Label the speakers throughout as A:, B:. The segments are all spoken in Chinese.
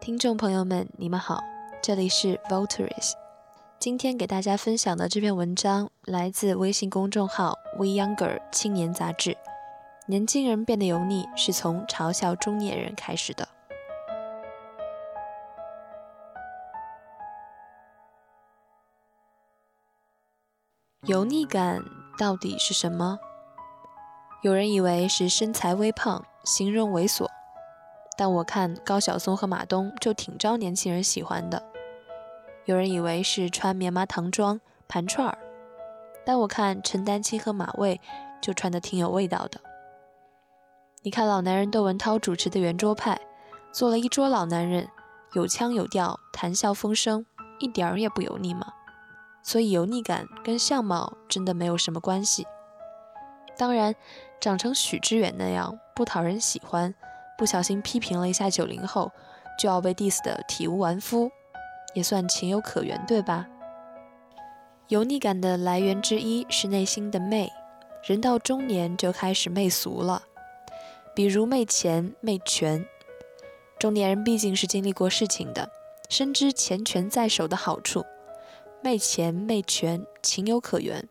A: 听众朋友们，你们好，这里是 Votaries。今天给大家分享的这篇文章来自微信公众号 We Younger 青年杂志。年轻人变得油腻，是从嘲笑中年人开始的。油腻感到底是什么？有人以为是身材微胖，形容猥琐。但我看高晓松和马东就挺招年轻人喜欢的。有人以为是穿棉麻唐装盘串儿，但我看陈丹青和马未就穿的挺有味道的。你看老男人窦文涛主持的圆桌派，坐了一桌老男人，有腔有调，谈笑风生，一点儿也不油腻嘛。所以油腻感跟相貌真的没有什么关系。当然，长成许知远那样不讨人喜欢。不小心批评了一下九零后，就要被 diss 的体无完肤，也算情有可原，对吧？油腻感的来源之一是内心的媚，人到中年就开始媚俗了，比如媚钱、媚权。中年人毕竟是经历过事情的，深知钱权在手的好处，媚钱、媚权情有可原，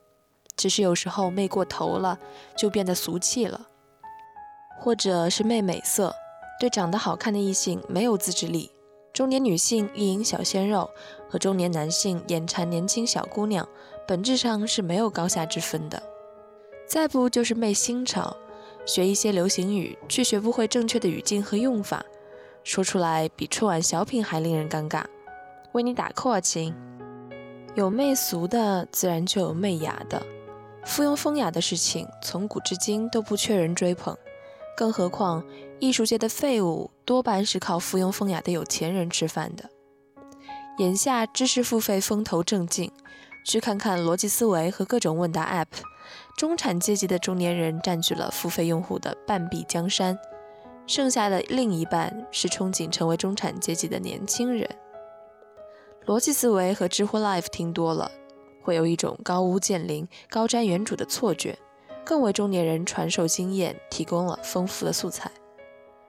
A: 只是有时候媚过头了，就变得俗气了。或者是媚美色，对长得好看的异性没有自制力。中年女性意淫小鲜肉，和中年男性眼馋年轻小姑娘，本质上是没有高下之分的。再不就是媚新潮，学一些流行语，却学不会正确的语境和用法，说出来比春晚小品还令人尴尬。为你打 call 啊，亲！有媚俗的，自然就有媚雅的。附庸风雅的事情，从古至今都不缺人追捧。更何况，艺术界的废物多半是靠附庸风雅的有钱人吃饭的。眼下知识付费风头正劲，去看看逻辑思维和各种问答 App，中产阶级的中年人占据了付费用户的半壁江山，剩下的另一半是憧憬成为中产阶级的年轻人。逻辑思维和知乎 Live 听多了，会有一种高屋建瓴、高瞻远瞩的错觉。更为中年人传授经验提供了丰富的素材。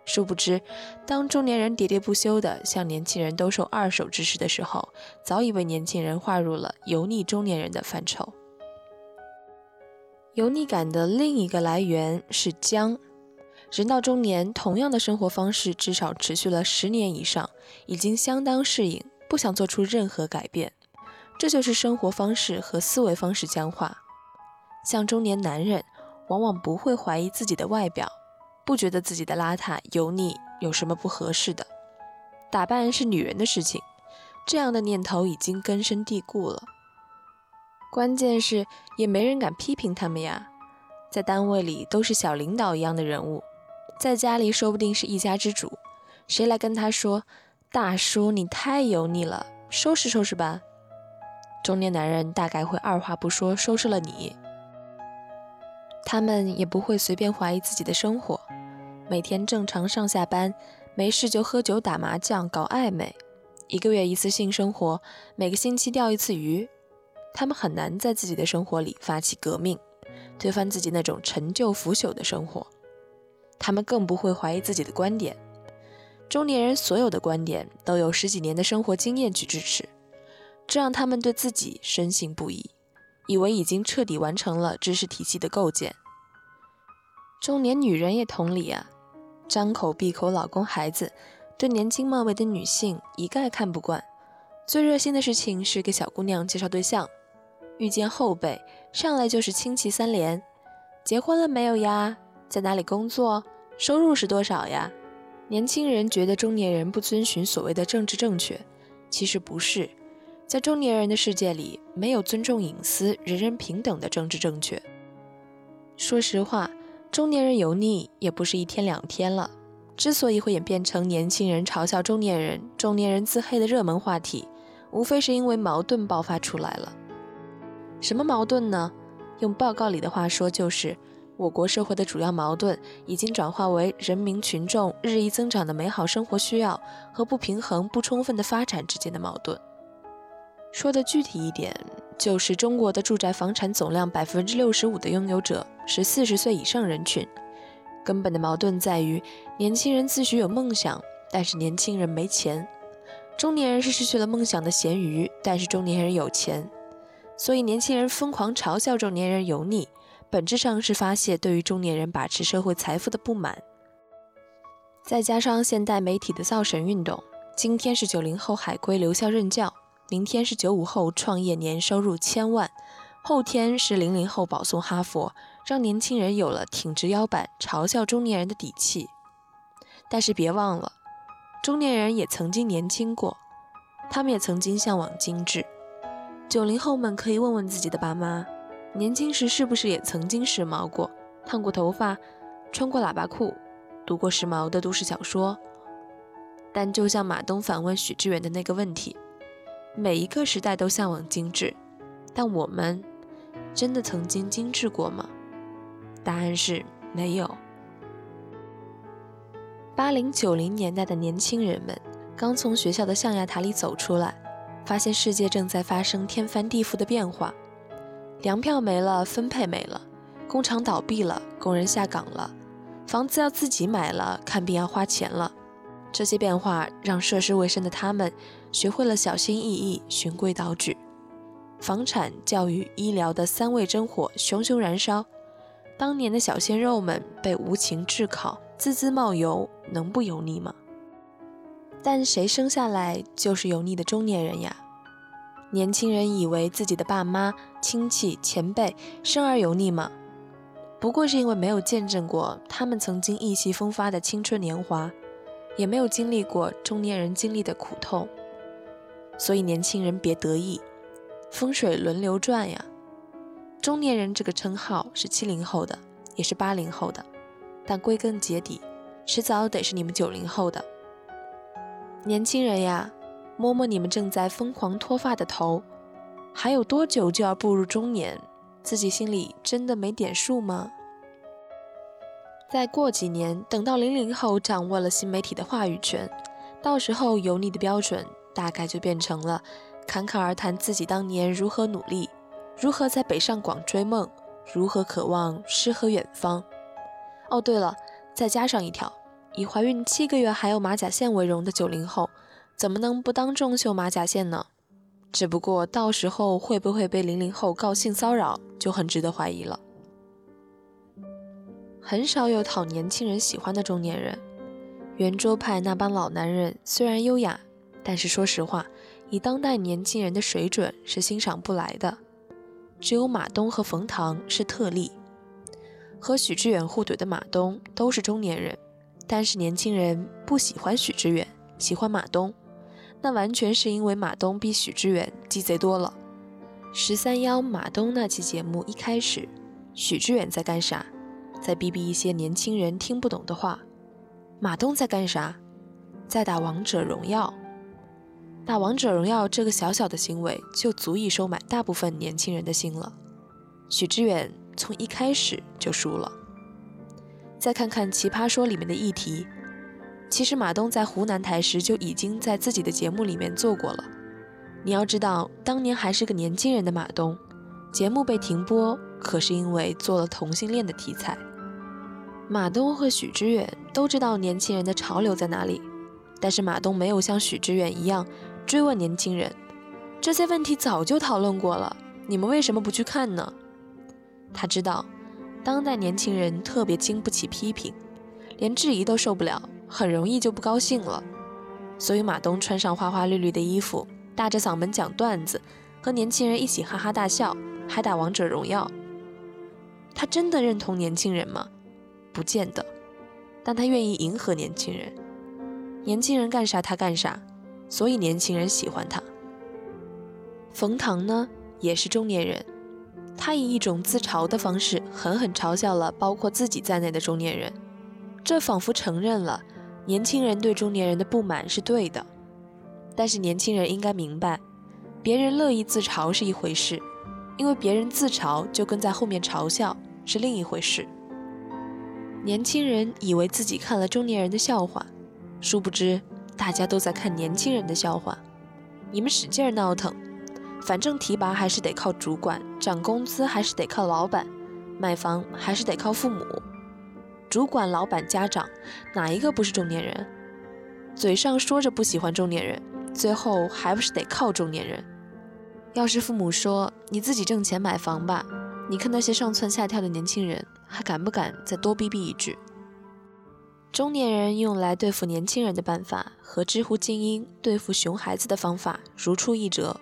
A: 殊不知，当中年人喋喋不休地向年轻人兜售二手知识的时候，早已被年轻人划入了油腻中年人的范畴。油腻感的另一个来源是僵。人到中年，同样的生活方式至少持续了十年以上，已经相当适应，不想做出任何改变。这就是生活方式和思维方式僵化。像中年男人，往往不会怀疑自己的外表，不觉得自己的邋遢油腻有什么不合适的。打扮是女人的事情，这样的念头已经根深蒂固了。关键是也没人敢批评他们呀，在单位里都是小领导一样的人物，在家里说不定是一家之主，谁来跟他说：“大叔，你太油腻了，收拾收拾吧。”中年男人大概会二话不说收拾了你。他们也不会随便怀疑自己的生活，每天正常上下班，没事就喝酒打麻将搞暧昧，一个月一次性生活，每个星期钓一次鱼。他们很难在自己的生活里发起革命，推翻自己那种陈旧腐朽的生活。他们更不会怀疑自己的观点。中年人所有的观点都有十几年的生活经验去支持，这让他们对自己深信不疑。以为已经彻底完成了知识体系的构建。中年女人也同理啊，张口闭口老公孩子，对年轻貌美的女性一概看不惯。最热心的事情是给小姑娘介绍对象，遇见后辈上来就是亲戚三连：结婚了没有呀？在哪里工作？收入是多少呀？年轻人觉得中年人不遵循所谓的政治正确，其实不是。在中年人的世界里，没有尊重隐私、人人平等的政治正确。说实话，中年人油腻也不是一天两天了。之所以会演变成年轻人嘲笑中年人、中年人自黑的热门话题，无非是因为矛盾爆发出来了。什么矛盾呢？用报告里的话说，就是我国社会的主要矛盾已经转化为人民群众日益增长的美好生活需要和不平衡、不充分的发展之间的矛盾。说的具体一点，就是中国的住宅房产总量百分之六十五的拥有者是四十岁以上人群。根本的矛盾在于，年轻人自诩有梦想，但是年轻人没钱；中年人是失去了梦想的咸鱼，但是中年人有钱。所以年轻人疯狂嘲笑中年人油腻，本质上是发泄对于中年人把持社会财富的不满。再加上现代媒体的造神运动，今天是九零后海归留校任教，明天是九五后创业年收入千万，后天是零零后保送哈佛，让年轻人有了挺直腰板嘲笑中年人的底气。但是别忘了，中年人也曾经年轻过，他们也曾经向往精致。九零后们可以问问自己的爸妈，年轻时是不是也曾经时髦过，烫过头发，穿过喇叭裤，读过时髦的都市小说？但就像马东反问许知远的那个问题，每一个时代都向往精致，但我们真的曾经精致过吗？答案是没有。八零九零年代的年轻人们刚从学校的象牙塔里走出来。发现世界正在发生天翻地覆的变化，粮票没了，分配没了，工厂倒闭了，工人下岗了，房子要自己买了，看病要花钱了。这些变化让涉世未深的他们学会了小心翼翼、循规蹈矩。房产、教育、医疗的三味真火熊熊燃烧，当年的小鲜肉们被无情炙烤，滋滋冒油，能不油腻吗？但谁生下来就是油腻的中年人呀？年轻人以为自己的爸妈、亲戚、前辈生而油腻吗？不过是因为没有见证过他们曾经意气风发的青春年华，也没有经历过中年人经历的苦痛，所以年轻人别得意，风水轮流转呀。中年人这个称号是七零后的，也是八零后的，但归根结底，迟早得是你们九零后的。年轻人呀，摸摸你们正在疯狂脱发的头，还有多久就要步入中年？自己心里真的没点数吗？再过几年，等到零零后掌握了新媒体的话语权，到时候油腻的标准大概就变成了侃侃而谈自己当年如何努力，如何在北上广追梦，如何渴望诗和远方。哦，对了，再加上一条。以怀孕七个月还有马甲线为荣的九零后，怎么能不当众秀马甲线呢？只不过到时候会不会被零零后告性骚扰，就很值得怀疑了。很少有讨年轻人喜欢的中年人，圆桌派那帮老男人虽然优雅，但是说实话，以当代年轻人的水准是欣赏不来的。只有马东和冯唐是特例，和许知远互怼的马东都是中年人。但是年轻人不喜欢许知远，喜欢马东，那完全是因为马东比许知远鸡贼多了。十三幺马东那期节目一开始，许知远在干啥？在逼逼一些年轻人听不懂的话。马东在干啥？在打王者荣耀。打王者荣耀这个小小的行为就足以收买大部分年轻人的心了。许知远从一开始就输了。再看看《奇葩说》里面的议题，其实马东在湖南台时就已经在自己的节目里面做过了。你要知道，当年还是个年轻人的马东，节目被停播可是因为做了同性恋的题材。马东和许知远都知道年轻人的潮流在哪里，但是马东没有像许知远一样追问年轻人，这些问题早就讨论过了，你们为什么不去看呢？他知道。当代年轻人特别经不起批评，连质疑都受不了，很容易就不高兴了。所以马东穿上花花绿绿的衣服，大着嗓门讲段子，和年轻人一起哈哈大笑，还打王者荣耀。他真的认同年轻人吗？不见得。但他愿意迎合年轻人，年轻人干啥他干啥，所以年轻人喜欢他。冯唐呢，也是中年人。他以一种自嘲的方式，狠狠嘲笑了包括自己在内的中年人，这仿佛承认了年轻人对中年人的不满是对的。但是年轻人应该明白，别人乐意自嘲是一回事，因为别人自嘲就跟在后面嘲笑是另一回事。年轻人以为自己看了中年人的笑话，殊不知大家都在看年轻人的笑话。你们使劲闹腾。反正提拔还是得靠主管，涨工资还是得靠老板，买房还是得靠父母。主管、老板、家长，哪一个不是中年人？嘴上说着不喜欢中年人，最后还不是得靠中年人。要是父母说你自己挣钱买房吧，你看那些上蹿下跳的年轻人，还敢不敢再多逼逼一句？中年人用来对付年轻人的办法，和知乎精英对付熊孩子的方法如出一辙，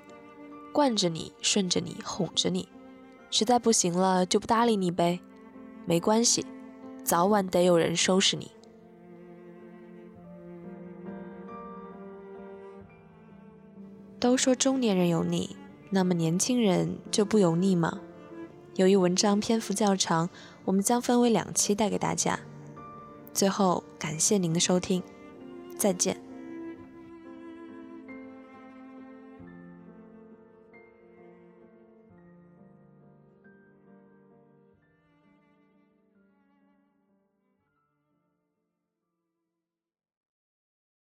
A: 惯着你，顺着你，哄着你，实在不行了就不搭理你呗，没关系，早晚得有人收拾你。都说中年人油腻，那么年轻人就不油腻吗？由于文章篇幅较长，我们将分为两期带给大家。最后，感谢您的收听，再见。